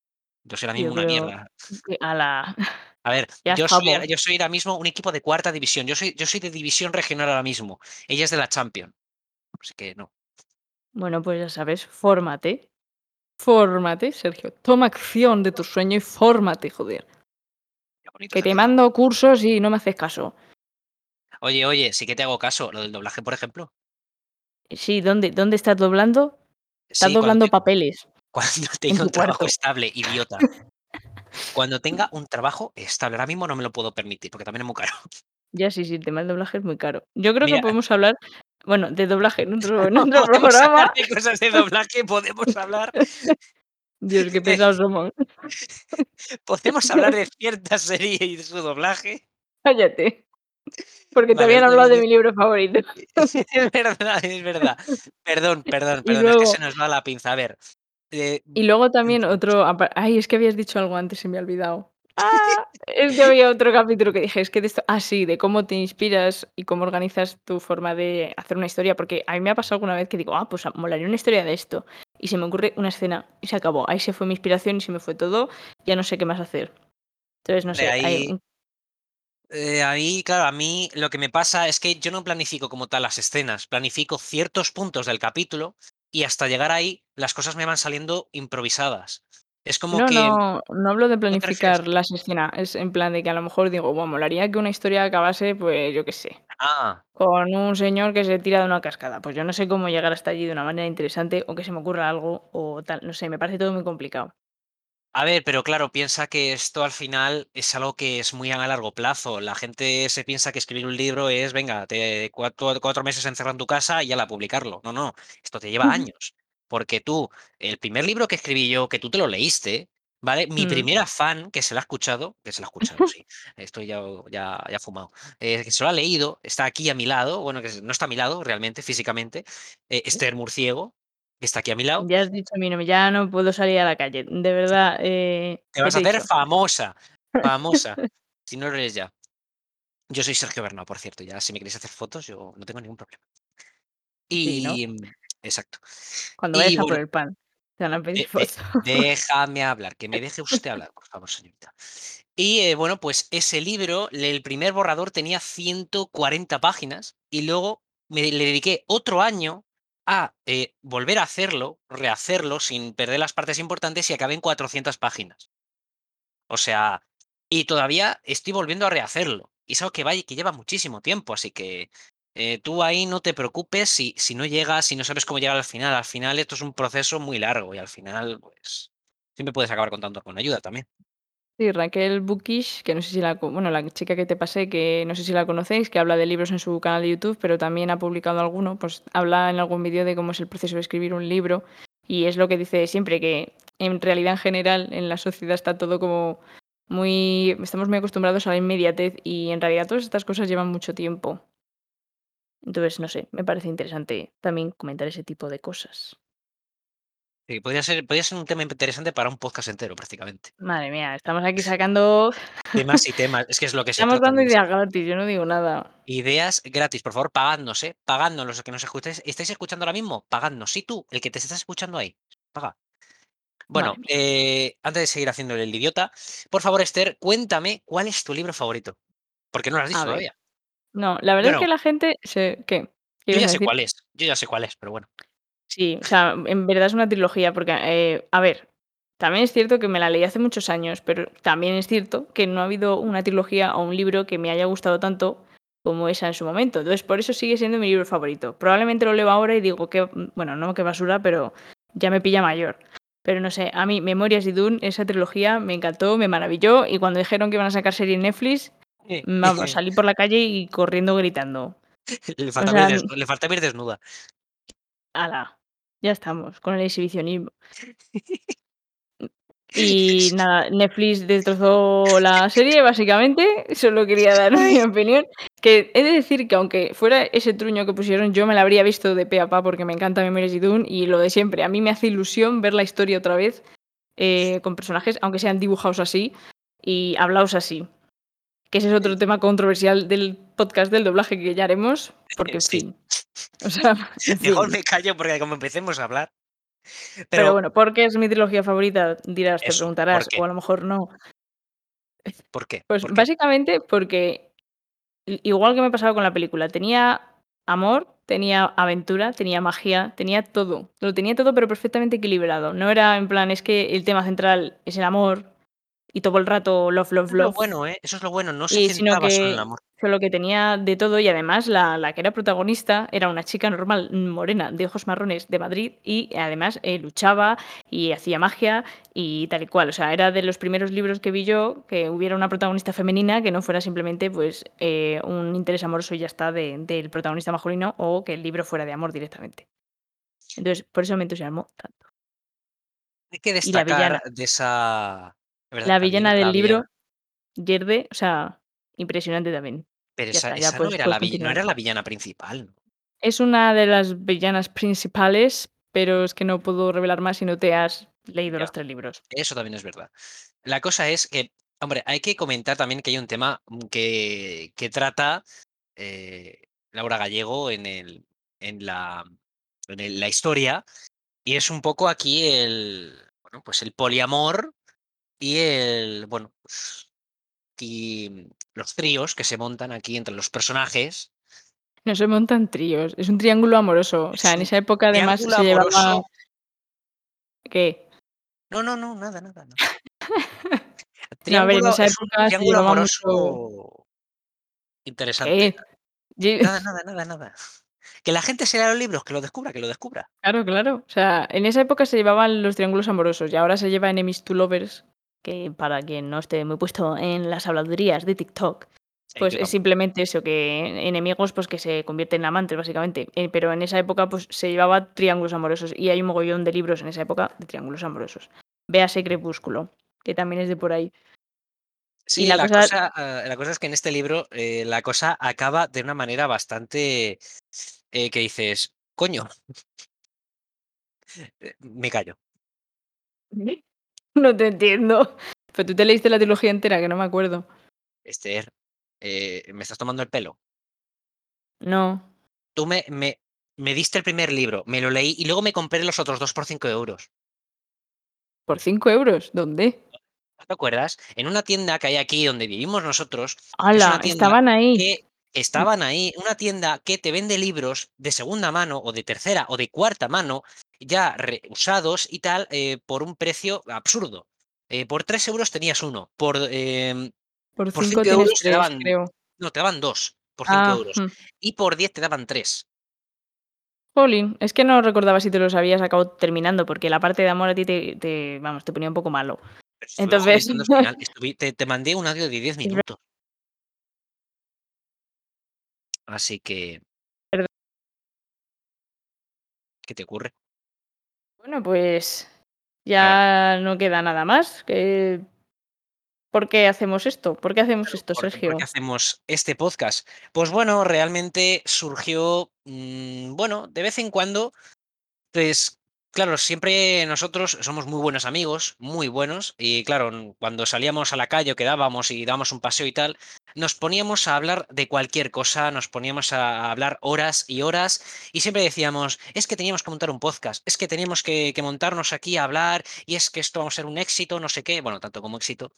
yo soy ahora mismo yo una mierda. que ala, [laughs] A ver, yo soy yo soy ahora mismo un equipo de cuarta división, yo soy yo soy de división regional ahora mismo, ella es de la Champions, así que no. Bueno, pues ya sabes, fórmate. Fórmate, Sergio. Toma acción de tu sueño y fórmate, joder. Que te mando cursos y no me haces caso. Oye, oye, sí que te hago caso, lo del doblaje, por ejemplo. Sí, ¿dónde, dónde estás doblando? Estás Sí, doblando papeles [laughs] cuando en tenga un trabajo cuarto. estable, idiota. [laughs] Cuando tenga un trabajo estable, ahora mismo no me lo puedo permitir, porque también es muy caro. Ya sí, sí, el tema del doblaje es muy caro. Yo creo que podemos hablar, bueno, de doblaje en otro, en [laughs] otro podemos hablar programa. de cosas de doblaje, podemos hablar [laughs] Dios, qué pesados somos. [laughs] podemos hablar de cierta serie y de su doblaje. Cállate, porque te Vale, habían otro hablado de mi libro favorito. es verdad, es verdad. Perdón, perdón, perdón, es que se luego, nos va la pinza. A ver, eh, Y luego también empezamos. otro ay, es que habías dicho algo antes, se me ha olvidado. Ah, es que había otro capítulo que dije, es que de esto ah, sí, de cómo te inspiras y cómo organizas tu forma de hacer una historia, porque a mí me ha pasado alguna vez que digo: "Ah, pues molaría una historia de esto", y se me ocurre una escena y se acabó. Ahí se fue mi inspiración y se me fue todo, ya no sé qué más hacer. Entonces, no sé, ahí Eh, ahí, claro, a mí lo que me pasa es que yo no planifico como tal las escenas, planifico ciertos puntos del capítulo y hasta llegar ahí las cosas me van saliendo improvisadas. Es como no, que no, no hablo de planificar las escenas, es en plan de que a lo mejor digo: "Buah, molaría que una historia acabase, pues, yo qué sé, Ah, Con un señor que se tira de una cascada. Pues yo no sé cómo llegar hasta allí de una manera interesante o que se me ocurra algo o tal, no sé, me parece todo muy complicado. a ver, pero claro, piensa que esto al final es algo que es muy a largo plazo. La gente se piensa que escribir un libro es, venga, te cuatro, cuatro meses encerrado en tu casa y ya la publicarlo. No, no, esto te lleva años. Porque tú, el primer libro que escribí yo, que tú te lo leíste, ¿vale? Mi Mm, primera fan, que se lo ha escuchado, que se lo ha escuchado, [laughs] sí, estoy ya, ya, ya fumado, eh, que se lo ha leído, está aquí a mi lado, bueno, que no está a mi lado realmente, físicamente, eh, Esther Murciego, que está aquí a mi lado, ya has dicho mi nombre, ya no puedo salir a la calle. De verdad, eh, te ¿qué vas a te hacer dicho? famosa, famosa, [laughs] si no lo eres ya. Yo soy Sergio Bernal, por cierto, ya si me queréis hacer fotos, yo no tengo ningún problema. Sí, ¿no? Exacto. Cuando vayas a por el pan, te van a pedir de foto. déjame hablar, que me [laughs] deje usted hablar, por favor, señorita. Y, eh, bueno, pues ese libro, el primer borrador tenía 140 páginas y luego me le dediqué otro año a, eh, volver a hacerlo, rehacerlo sin perder las partes importantes y acabé en 400 páginas. O sea, y todavía estoy volviendo a rehacerlo. Y es algo que va y que lleva muchísimo tiempo, así que, eh, tú ahí no te preocupes si si no llegas, si no sabes cómo llegar al final. Al final esto es un proceso muy largo y al final, pues, siempre puedes acabar contando con ayuda también. Sí, Raquel Bookish, que no sé si la bueno, la chica que te pasé, que no sé si la conocéis, que habla de libros en su canal de YouTube, pero también ha publicado alguno, pues habla en algún vídeo de cómo es el proceso de escribir un libro, y es lo que dice siempre, que en realidad en general en la sociedad está todo como muy estamos muy acostumbrados a la inmediatez y en realidad todas estas cosas llevan mucho tiempo. Entonces, no sé, me parece interesante también comentar ese tipo de cosas. Sí, podría ser podría ser un tema interesante para un podcast entero, prácticamente. Madre mía, estamos aquí sacando Temas y [laughs] temas, es que es lo que se estamos trata dando de esto. ideas gratis, yo no digo nada. Ideas gratis, por favor, pagadnos, ¿eh? Pagadnos los que nos escucháis. ¿Estáis escuchando ahora mismo? Pagadnos. Sí, tú, el que te estás escuchando ahí, paga. Madre Bueno, mía. eh, antes de seguir haciéndole el idiota, por favor, Esther, cuéntame cuál es tu libro favorito, porque no lo has dicho A ver. todavía. No, la verdad es que la gente se ¿qué? ¿Qué yo ibas ya a sé decir? cuál es, yo ya sé cuál es, pero bueno. Sí, o sea, en verdad es una trilogía porque, eh, a ver, también es cierto que me la leí hace muchos años, pero también es cierto que no ha habido una trilogía o un libro que me haya gustado tanto como esa en su momento. Entonces, por eso sigue siendo mi libro favorito. Probablemente lo leo ahora y digo que, bueno, no qué basura, pero ya me pilla mayor. Pero no sé, a mí Memorias de Dune, esa trilogía me encantó, me maravilló y cuando dijeron que iban a sacar serie en Netflix, vamos, salí por la calle y corriendo gritando. [laughs] Le O ir des le faltaba ir desnuda. ¡hala! Ya estamos con el exhibicionismo. [laughs] Y nada, Netflix destrozó la serie, básicamente. Solo quería dar [laughs] mi opinión. Que he de decir que aunque fuera ese truño que pusieron, yo me la habría visto de pe a pa porque me encanta Memories de Dune y lo de siempre. A mí me hace ilusión ver la historia otra vez eh, con personajes, aunque sean dibujados así y hablados así. Que ese es otro tema controversial del podcast del doblaje que ya haremos, porque en Sí. fin. O sea, [laughs] Mejor me callo porque como empecemos a hablar Pero pero bueno, ¿por qué es mi trilogía favorita? Dirás, te Eso, ¿por preguntarás, o a lo mejor no. ¿Por qué? Pues ¿Por qué? básicamente porque igual que me pasaba con la película, tenía amor, tenía aventura, tenía magia, tenía todo. Lo tenía todo, pero perfectamente equilibrado. No era en plan, es que el tema central es el amor y todo el rato love, love, Eso es lo love. bueno, ¿eh? Eso es lo bueno, no se Y sino centraba solo en el amor. solo que tenía de todo y además la la que era protagonista era una chica normal, morena, de ojos marrones, de Madrid y además, eh, luchaba y hacía magia y tal y cual. O sea, era de los primeros libros que vi yo que hubiera una protagonista femenina que no fuera simplemente, pues, eh, un interés amoroso y ya está de del protagonista masculino o que el libro fuera de amor directamente. Entonces, por eso me entusiasmó tanto. Hay que destacar de esa ¿verdad? La villana del había libro, Yerde, o sea, impresionante también. Pero Ya esa está, ya esa no era la vi no era la villana principal. Es una de las villanas principales, pero es que no puedo revelar más si no te has leído Ya, los 3 libros. eso también es verdad. La cosa es que, hombre, hay que comentar también que hay un tema, mm, que que trata, eh, Laura Gallego en el en la en el la historia, y es un poco aquí el, bueno, pues el poliamor y el, bueno, pues, y los tríos que se montan aquí entre los personajes. No se montan tríos, es un triángulo amoroso. O sea, en esa época además se llevaba amoroso ¿Qué? No, no, no, nada, nada, nada. [laughs] No, a ver, en Triángulo esa es un época se triángulo llevaba mucho amoroso interesante. Nada, nada, nada, nada. Que la gente se lea los libros, que lo descubra, que lo descubra. Claro, claro. O sea, en esa época se llevaban los triángulos amorosos y ahora se lleva enemies to lovers, que para quien no esté muy puesto en las habladurías de TikTok, pues es simplemente eso, que enemigos, pues que se convierten en amantes, básicamente. Eh, pero en esa época, pues se llevaba triángulos amorosos y hay un mogollón de libros en esa época de triángulos amorosos. Véase Crepúsculo, que también es de por ahí. Y Sí, la la cosa cosa, la cosa es que en este libro, eh, la cosa acaba de una manera bastante, eh, que dices: "Coño". [laughs] Eh, me callo. [laughs] [laughs] No te entiendo. Pero tú te leíste la trilogía entera, que no me acuerdo. Esther, eh, ¿me estás tomando el pelo? No. Tú me me me diste el primer libro, me lo leí y luego me compré los otros 2 por 5 €. ¿Por 5 €? ¿Dónde? ¿No te acuerdas? En una tienda que hay aquí donde vivimos nosotros, es ¡Hala! Estaban ahí. que estaban ahí, una tienda que te vende libros de segunda mano o de tercera o de cuarta mano, ya usados y tal, eh, por un precio absurdo. Eh, por 3 euros tenías uno, por, em, Por por 5 5 tienes euros te 3, daban, creo. no, te daban 2 por 5 Ah, euros mm. y por 10 te daban 3. Jolín, es que no recordaba si te los habías acabado terminando, porque la parte de amor a ti te te vamos, te ponía un poco malo. Entonces [laughs] final, estuvi te te mandé un audio de 10 Es ver minutos. Así que Perdón. ¿Qué te ocurre? Bueno, pues ya no queda nada más, que ¿Por qué hacemos esto? ¿Por qué hacemos esto, ¿por qué por qué Sergio? hacemos este podcast? Pues bueno, realmente surgió, mm, bueno, de vez en cuando, pues claro, siempre nosotros somos muy buenos amigos, muy buenos, y claro, cuando salíamos a la calle o quedábamos y dábamos un paseo y tal, nos poníamos a hablar de cualquier cosa, nos poníamos a hablar horas y horas, y siempre decíamos: "Es que teníamos que montar un podcast, es que teníamos que que montarnos aquí a hablar, y es que esto va a ser un éxito, no sé qué", bueno, tanto como éxito.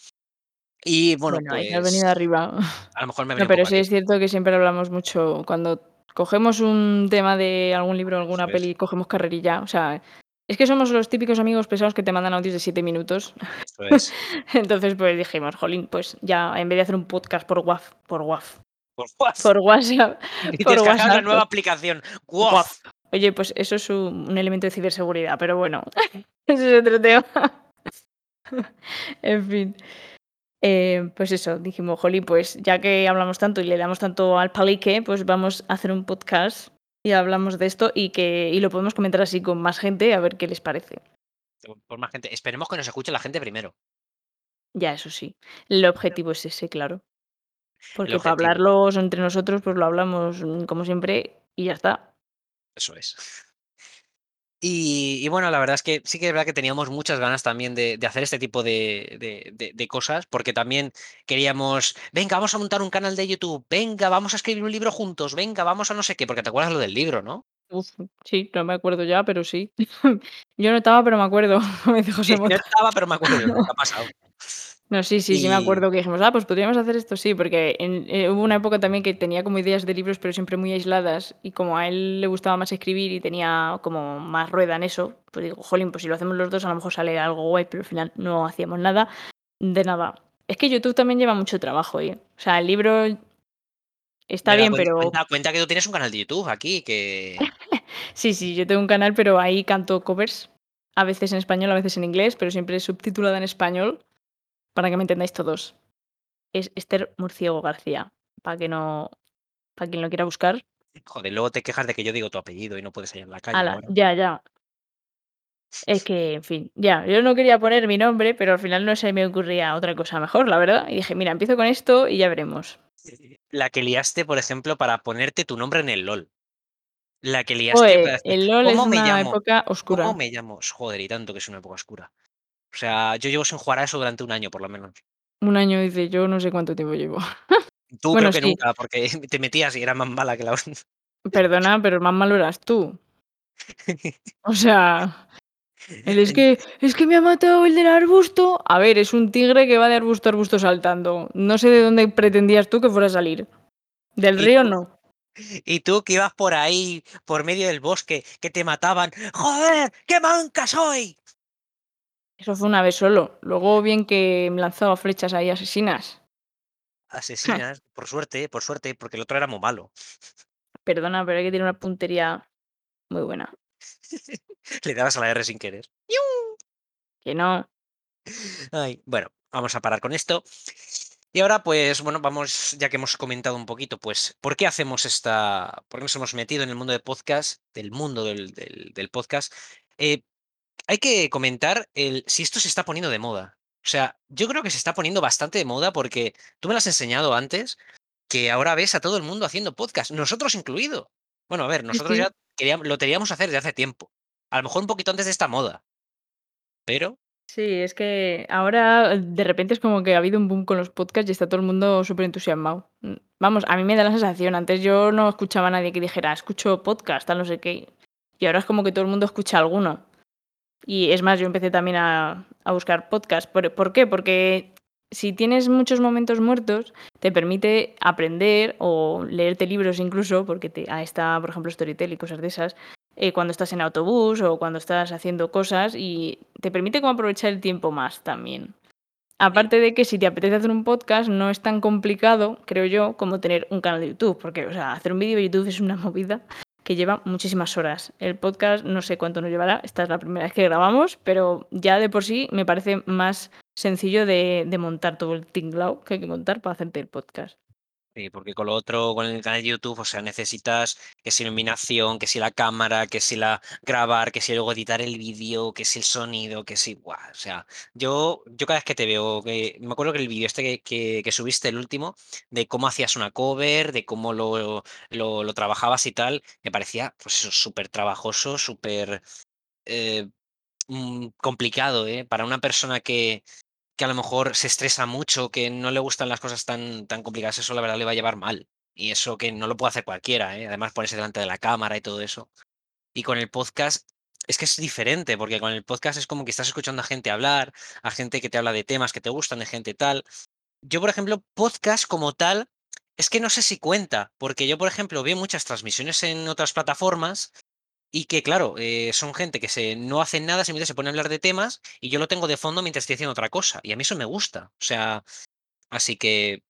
Y bueno, Bueno, te has pues, venido arriba. a lo mejor me No, venido un pero sí es cierto que siempre hablamos mucho cuando cogemos un tema de algún libro alguna peli, cogemos carrerilla, o sea, es que somos los típicos amigos pesados que te mandan audios de 7 minutos. Eso es. [laughs] Entonces, pues dijimos: "Jolín, pues ya en vez de hacer un podcast por Waf por Waf Por Waf. por WhatsApp Y por WhatsApp, nueva pues aplicación, Waf". Waf. Oye, pues eso es un elemento de ciberseguridad, pero bueno, [laughs] ese es otro tema. En fin. Eh, pues eso, dijimos: "Jolín, pues ya que hablamos tanto y le damos tanto al palique, pues vamos a hacer un podcast y hablamos de esto y que y lo podemos comentar así con más gente a ver qué les parece". Por más gente esperemos que nos escuche la gente primero. Ya, eso sí. El objetivo es ese, claro. Porque para hablarlos entre nosotros, pues lo hablamos, mm, como siempre y ya está. Eso es. Y y bueno, la verdad es que sí que es verdad que teníamos muchas ganas también de de hacer este tipo de de cosas, porque también queríamos: "Venga, vamos a montar un canal de YouTube, venga, vamos a escribir un libro juntos, venga, vamos a no sé qué", porque te acuerdas lo del libro, ¿no? Uf, sí, no me acuerdo ya, pero sí. [laughs] Yo no estaba, pero me acuerdo, [laughs] Sí, José no estaba, pero me acuerdo, ¿no? ¿Qué ha [laughs] pasado? No, sí, sí, sí me Y acuerdo que dijimos: "Ah, pues podríamos hacer esto", sí, porque en eh, hubo una época también que tenía como ideas de libros, pero siempre muy aisladas, y como a él le gustaba más escribir y tenía como más rueda en eso, pues digo: "Jolín, pues si lo hacemos los 2 a lo mejor sale algo guay", pero al final no hacíamos nada de nada. Es que YouTube también lleva mucho trabajo, ¿eh? O sea, el libro está Venga, bien, cuen pero cuenta cuenta que tú tienes un canal de YouTube aquí, que [laughs] Sí, sí, yo tengo un canal, pero ahí canto covers, a veces en español, a veces en inglés, pero siempre subtitulada en español, para que me entendáis todos. Es Esther Murciego García, para que no para quien lo quiera buscar. Joder, luego te quejas de que yo digo tu apellido y no puedes salir en la calle ahora. ya, ya. Es que, en fin, ya, yo no quería poner mi nombre, pero al final no se me ocurría otra cosa mejor, la verdad, y dije: "Mira, empiezo con esto y ya veremos". La que liaste, por ejemplo, para ponerte tu nombre en el LOL. La que liaste para Joe, decir: el LOL es "¿Cómo me una llamo? época ¿Cómo oscura. me llamo?". Joder, y tanto que es una época oscura. O sea, yo llevo sin jugar a eso durante un año, por lo menos. Un año, dice, yo no sé cuánto tiempo llevo. [laughs] Tú creo Bueno, que sí. nunca, porque [laughs] te metías y eras más mala que la Perdona, pero el más malo eras tú. [laughs] O sea, es que es que me ha matado el del arbusto. A ver, es un tigre que va de arbusto a arbusto saltando. No sé de dónde pretendías tú que fuera a salir. Del río, no. y tú que ibas por ahí, por medio del bosque, que te mataban. ¡Joder, qué manca soy! Eso fue una vez solo. Luego bien que me lanzaba flechas ahí asesinas. Asesinas, [laughs] por suerte, por suerte, porque el otro era muy malo. Perdona, pero hay que tener una puntería muy buena. [laughs] Le dabas a la R sin querer. ¡Iu! Que no. Ay, bueno, vamos a parar con esto. Y ahora, pues, bueno, vamos, ya que hemos comentado un poquito, pues, ¿por qué hacemos esta por qué nos hemos metido en el mundo de podcast del mundo del del del podcast? Eh, hay que comentar el si esto se está poniendo de moda. O sea, yo creo que se está poniendo bastante de moda, porque tú me lo has enseñado antes, que ahora ves a todo el mundo haciendo podcast, nosotros incluido. Bueno, a ver, nosotros sí. ya queríam lo teníamos hacer desde hace tiempo. A lo mejor un poquito antes de esta moda. Pero Sí, es que ahora de repente es como que ha habido un boom con los podcasts y está todo el mundo superentusiasmado. Mm, vamos, a mí me da la sensación, antes yo no escuchaba a nadie que dijera: "Escucho podcast, tal, no sé qué", y ahora es como que todo el mundo escucha alguno. Y es más, yo empecé también a a buscar podcast, ¿por por qué? Porque si tienes muchos momentos muertos, te permite aprender o leerte libros incluso, porque te ahí está, por ejemplo, Storytel y cosas de esas, eh, cuando estás en autobús o cuando estás haciendo cosas y te permite como aprovechar el tiempo más también. Aparte de que si te apetece hacer un podcast, no es tan complicado, creo yo, como tener un canal de YouTube, porque, o sea, hacer un vídeo de YouTube es una [laughs] movida que lleva muchísimas horas. El podcast no sé cuánto nos llevará, esta es la primera vez que grabamos, pero ya de por sí me parece más sencillo de, montar todo el tinglao que hay que montar para hacerte el podcast. Sí, porque con lo otro, con el canal de YouTube, o sea, necesitas que si iluminación, que si la cámara, que si la grabar, que si luego editar el vídeo, que si el sonido, que si. O sea, yo, yo cada vez que te veo, que, me acuerdo que el vídeo este que, que, que subiste, el último, de cómo hacías una cover, de cómo lo, lo, lo trabajabas y tal, me parecía, pues eso, súper trabajoso, súper eh, mm, complicado, ¿eh? Para una persona que, que a lo mejor se estresa mucho, que no le gustan las cosas tan, tan complicadas, eso la verdad le va a llevar mal. Y eso que no lo puede hacer cualquiera, ¿eh? Además, ponerse delante de la cámara y todo eso. Y con el podcast es que es diferente, porque con el podcast es como que estás escuchando a gente hablar, a gente que te habla de temas que te gustan, de gente tal. Yo, por ejemplo, podcast como tal, es que no sé si cuenta, porque yo, por ejemplo, veo muchas transmisiones en otras plataformas y que, claro, eh, son gente que se, no hacen nada, simplemente se pone a hablar de temas y yo lo tengo de fondo mientras estoy haciendo otra cosa. Y a mí eso me gusta. O sea, así que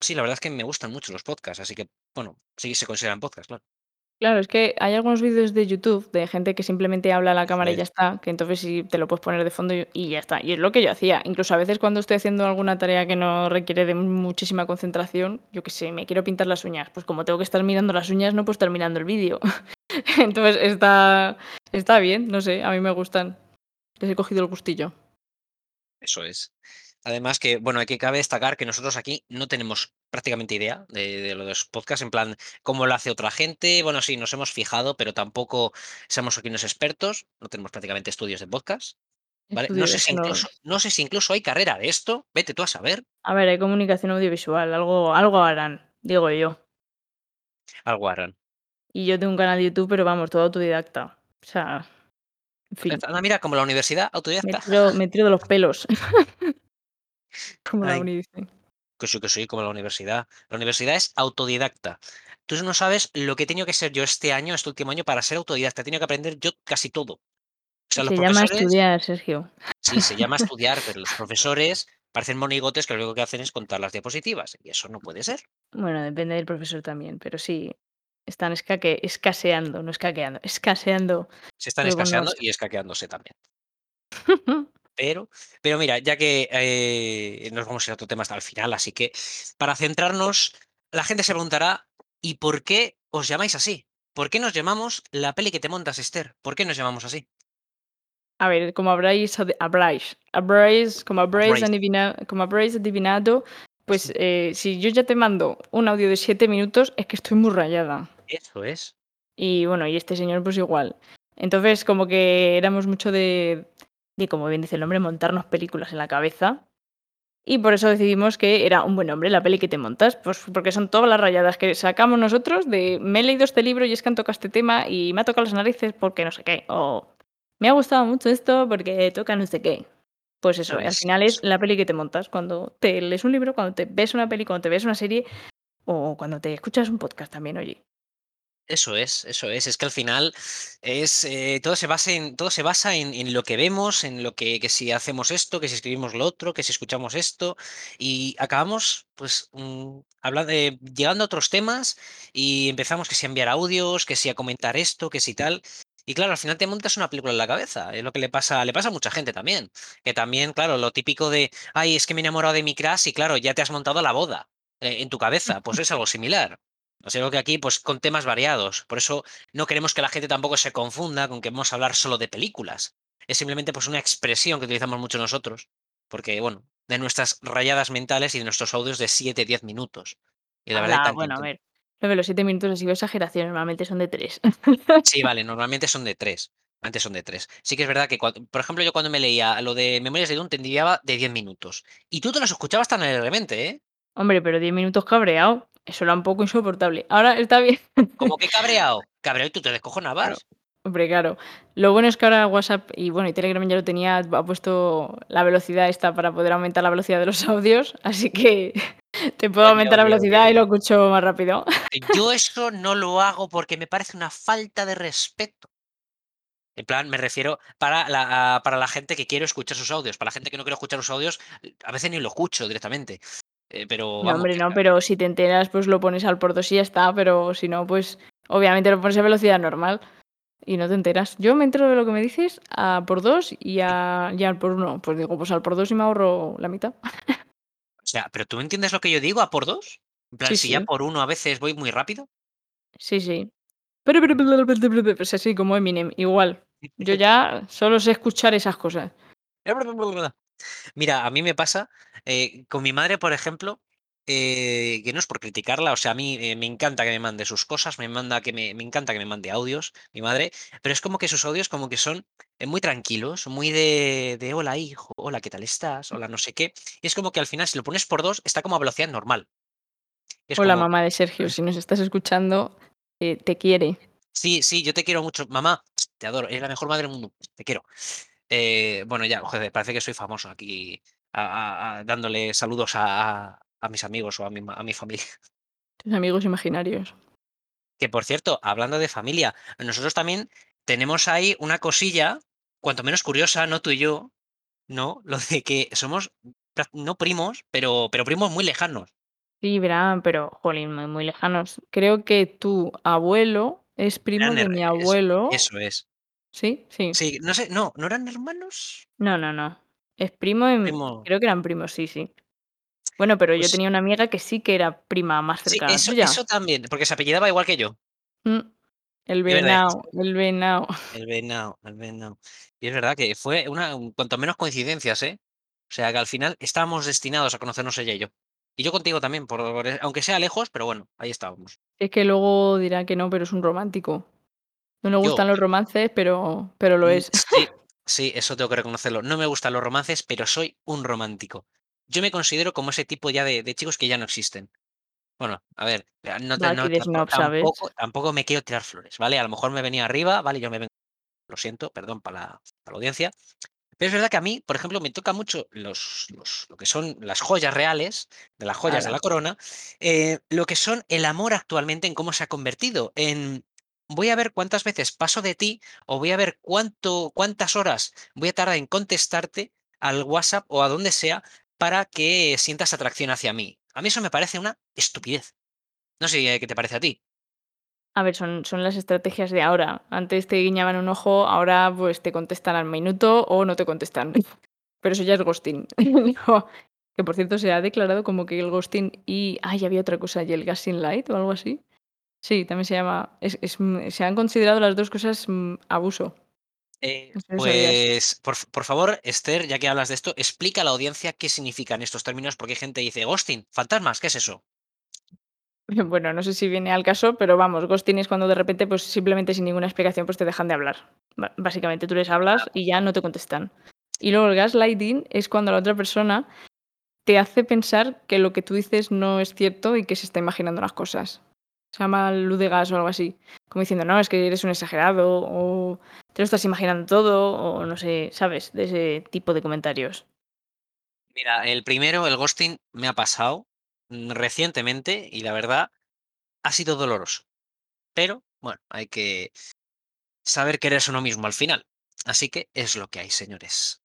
sí, la verdad es que me gustan mucho los podcasts. Así que, bueno, sí se consideran podcasts, claro. Claro, es que hay algunos vídeos de YouTube de gente que simplemente habla a la cámara y ya es. está, que entonces sí te lo puedes poner de fondo y y ya está. Y es lo que yo hacía. Incluso a veces cuando estoy haciendo alguna tarea que no requiere de muchísima concentración, yo qué sé, me quiero pintar las uñas. Pues como tengo que estar mirando las uñas, no puedo estar mirando el vídeo. [laughs] Entonces está, está bien, no sé, a mí me gustan. Les he cogido el gustillo. Eso es. Además que, bueno, hay que cabe destacar que nosotros aquí no tenemos prácticamente idea de, de lo de los podcasts, en plan, cómo lo hace otra gente. Bueno, sí, nos hemos fijado, pero tampoco somos aquí unos expertos. No tenemos prácticamente estudios de podcast, ¿vale? No sé si no. incluso, no sé si incluso hay carrera de esto. Vete tú a saber. A ver, hay comunicación audiovisual, algo, algo harán, digo yo. Algo harán. Y yo tengo un canal de YouTube, pero vamos, todo autodidacta. O sea, en fin, Anda, mira, como la universidad, me autodidacta. tiro, me tiro de los pelos, [laughs] [laughs] como la uni que sí, que sí, como la universidad. La universidad es autodidacta. Tú no sabes lo que he tenido que ser yo este año, este último año, para ser autodidacta. He tenido que aprender yo casi todo. O sea, los Se llama estudiar, Sergio. sí, se llama [laughs] estudiar, pero los profesores parecen monigotes que lo único que hacen es contar las diapositivas. Y eso no puede ser. Bueno, depende del profesor también, pero sí, están escaque escaseando, no escaqueando, escaseando Se están escaseando y escaqueándose también. [laughs] Pero, pero mira, ya que eh, nos vamos a ir a otro tema hasta el final, así que para centrarnos, la gente se preguntará, ¿y por qué os llamáis así? ¿Por qué nos llamamos la peli que te montas, Esther? ¿Por qué nos llamamos así? A ver, como habráis habráis habráis como habréis Abraiz. adivina como habréis adivinado, pues, eh, si yo ya te mando un audio de 7 minutos, es que estoy muy rayada. eso es. Y bueno, y este señor, pues igual. Entonces, como que éramos mucho de de, como bien dice el nombre, montarnos películas en la cabeza, y por eso decidimos que era un buen nombre, La peli que te montas, pues porque son todas las rayadas que sacamos nosotros de: "Me he leído este libro y es que han tocado este tema y me ha tocado las narices porque no sé qué", o "Me ha gustado mucho esto porque toca no sé qué". Pues eso, al es. final es la peli que te montas cuando te lees un libro, cuando te ves una peli, cuando te ves una serie o cuando te escuchas un podcast también, oye. Eso es, eso es. Es que al final es, eh, todo se basa en, todo se basa en, en lo que vemos, en lo que, que si hacemos esto, que si escribimos lo otro, que si escuchamos esto, y acabamos pues mm, hablando de, llegando a otros temas y empezamos que si a enviar audios, que si a comentar esto, que si tal. Y claro, al final te montas una película en la cabeza. Es lo que le pasa, le pasa a mucha gente también. Que también, claro, lo típico de, ay, es que me he enamorado de mi crush y claro, ya te has montado la boda eh, en tu cabeza. Pues es algo similar. O sea, que aquí, pues con temas variados. Por eso no queremos que la gente tampoco se confunda con que vamos a hablar solo de películas. Es simplemente pues una expresión que utilizamos mucho nosotros. Porque, bueno, de nuestras rayadas mentales y de nuestros audios de 7 10 minutos. Y la verdad bueno, a ver, lo de los 7 minutos ha sido exageración, normalmente son de 3. Sí, vale, normalmente son de 3. Antes son de 3. Sí que es verdad que, por ejemplo, yo cuando me leía lo de Memorias de Dune, te enviaba de 10 minutos. Y tú te los escuchabas tan alegremente, ¿eh? Hombre, pero 10 minutos cabreado, eso era un poco insoportable. Ahora está bien. [laughs] Como que cabreado. Cabreado y tú te Claro. descojonabas. Hombre, claro. Lo bueno es que ahora WhatsApp y bueno, y Telegram ya lo tenía, ha puesto la velocidad esta para poder aumentar la velocidad de los [laughs] audios, así que [laughs] te puedo aumentar la velocidad y lo escucho más rápido. Yo eso no lo hago porque me parece una falta de respeto. En plan, me refiero para la, para la gente que quiere escuchar sus audios. Para la gente que no quiere escuchar sus audios, a veces ni lo escucho directamente. Eh, pero No, vamos, hombre, que no, pero si te enteras, pues lo pones al por 2 y ya está, pero si no, pues obviamente lo pones a velocidad normal y no te enteras. Yo me entero de lo que me dices a por 2 y, a, y al por 1. Pues digo, pues al por 2 y me ahorro la mitad. O sea, ¿pero tú entiendes lo que yo digo a por dos? En plan, Sí, si ya sí, por uno a veces voy muy rápido. sí, sí. Pero, pero, pero, pero, pero, pero, pues así como Eminem, igual. [laughs] Yo ya solo sé escuchar esas cosas. [laughs] Mira, a mí me pasa eh, con mi madre, por ejemplo, eh, que no es por criticarla, o sea, a mí eh, me encanta que me mande sus cosas, me manda que me, me encanta que me mande audios, mi madre, pero es como que sus audios como que son eh, muy tranquilos, muy de, de hola hijo, hola, ¿qué tal estás? Hola, no sé qué. Y es como que al final, si lo pones por dos, está como a velocidad normal. Es Hola, como, mamá de Sergio, si nos estás escuchando, te quiere. sí, sí, yo te quiero mucho, mamá, te adoro, eres la mejor madre del mundo, te quiero. Eh, bueno, ya, joder, parece que soy famoso aquí a- a- a- dándole saludos a, mis amigos o a mi, ma- a mi familia. [laughs] Tus amigos imaginarios. Que por cierto, hablando de familia, nosotros también tenemos ahí una cosilla, cuanto menos curiosa, no tú y yo, ¿no? Lo de que somos no primos, pero, pero primos muy lejanos. Sí, verán, pero, jolín, muy, muy lejanos. Creo que tu abuelo es primo de mi es- abuelo. eso es. ¿Sí? Sí. Sí, no sé, no, ¿no eran hermanos? No, no, no. Es primo en Primo. creo que eran primos, sí, sí. Bueno, pero yo Pues tenía una amiga que sí que era prima más sí, cercana eso, también, porque se apellidaba igual que yo. Mm, el Es verdad. venao, el venao. El venado, el venado. Y es verdad que fue una un cuanto menos coincidencias, ¿eh? O sea, que al final estábamos destinados a conocernos ella y yo. Y yo contigo también, por por aunque sea lejos, pero bueno, ahí estábamos. Es que luego dirá que no, pero es un romántico. No Yo, gustan los romances, pero pero lo mm, es. sí, [laughs] sí, eso tengo que reconocerlo. No me gustan los romances, pero soy un romántico. Yo me considero como ese tipo ya de de chicos que ya no existen. Bueno, a ver, eh, no no ¿sabes? tampoco tampoco me quiero tirar flores, ¿vale? A lo mejor me venía arriba, ¿vale? Yo me vengo lo siento, perdón para la para la audiencia. Pero es verdad que a mí, por ejemplo, me toca mucho los, los- lo que son las joyas reales, de las joyas de la corona, eh, lo que son el amor actualmente en cómo se ha convertido. En voy a ver cuántas veces paso de ti o voy a ver cuánto, cuántas horas voy a tardar en contestarte al WhatsApp o a donde sea para que sientas atracción hacia mí. A mí eso me parece una estupidez. No sé eh, qué te parece a ti. A ver, son son las estrategias de ahora. Antes te guiñaban un ojo, ahora, pues, te contestan al minuto o no te contestan. [laughs] Pero eso ya es ghosting. [laughs] Que por cierto se ha declarado como que el ghosting y ay, había otra cosa, y el gasting light o algo así. Sí, también se llama es es, mm, se han considerado las 2 cosas, mm, abuso. Eh, No sé si sabías. pues, por, f- por favor, Esther, ya que hablas de esto, explica a la audiencia qué significan estos términos, porque hay gente que dice, ghosting, fantasmas, ¿qué es eso? [laughs] Bueno, no sé si viene al caso, pero vamos, ghosting es cuando de repente, pues, simplemente sin ninguna explicación, pues, te dejan de hablar. Ba básicamente, tú les hablas y ya no te contestan. Y luego el gaslighting es cuando la otra persona te hace pensar que lo que tú dices no es cierto y que se está imaginando las cosas. Se llama luz de gas o algo así. Como diciendo, no, es que eres un exagerado o te lo estás imaginando todo o no sé, ¿sabes? De ese tipo de comentarios. Mira, el primero, el ghosting, me ha pasado mm, recientemente y la verdad ha sido doloroso. Pero, bueno, hay que saber quererse uno mismo al final. Así que es lo que hay, señores.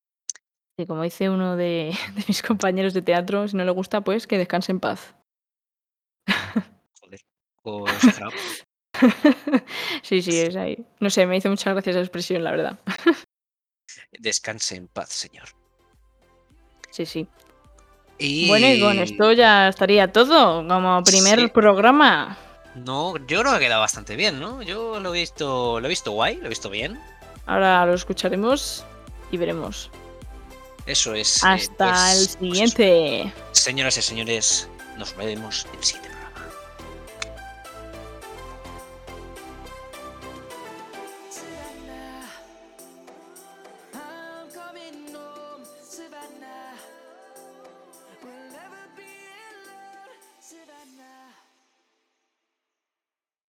Y como dice uno de, [laughs] de mis compañeros de teatro, si no le gusta, pues que descanse en paz. [laughs] Exagerado. [laughs] Sí, sí, es ahí. No sé, me hizo mucha gracia esa expresión, la verdad. [laughs] Descanse en paz, señor. Sí, sí. Bueno, y con esto ya estaría todo, como primer sí, programa. no, yo creo que ha quedado bastante bien, ¿no? Yo lo he visto, lo he visto guay, lo he visto bien. Ahora lo escucharemos y veremos. Eso es. eh, Hasta el pues, pues eso. siguiente. Señoras y señores, nos vemos en el siguiente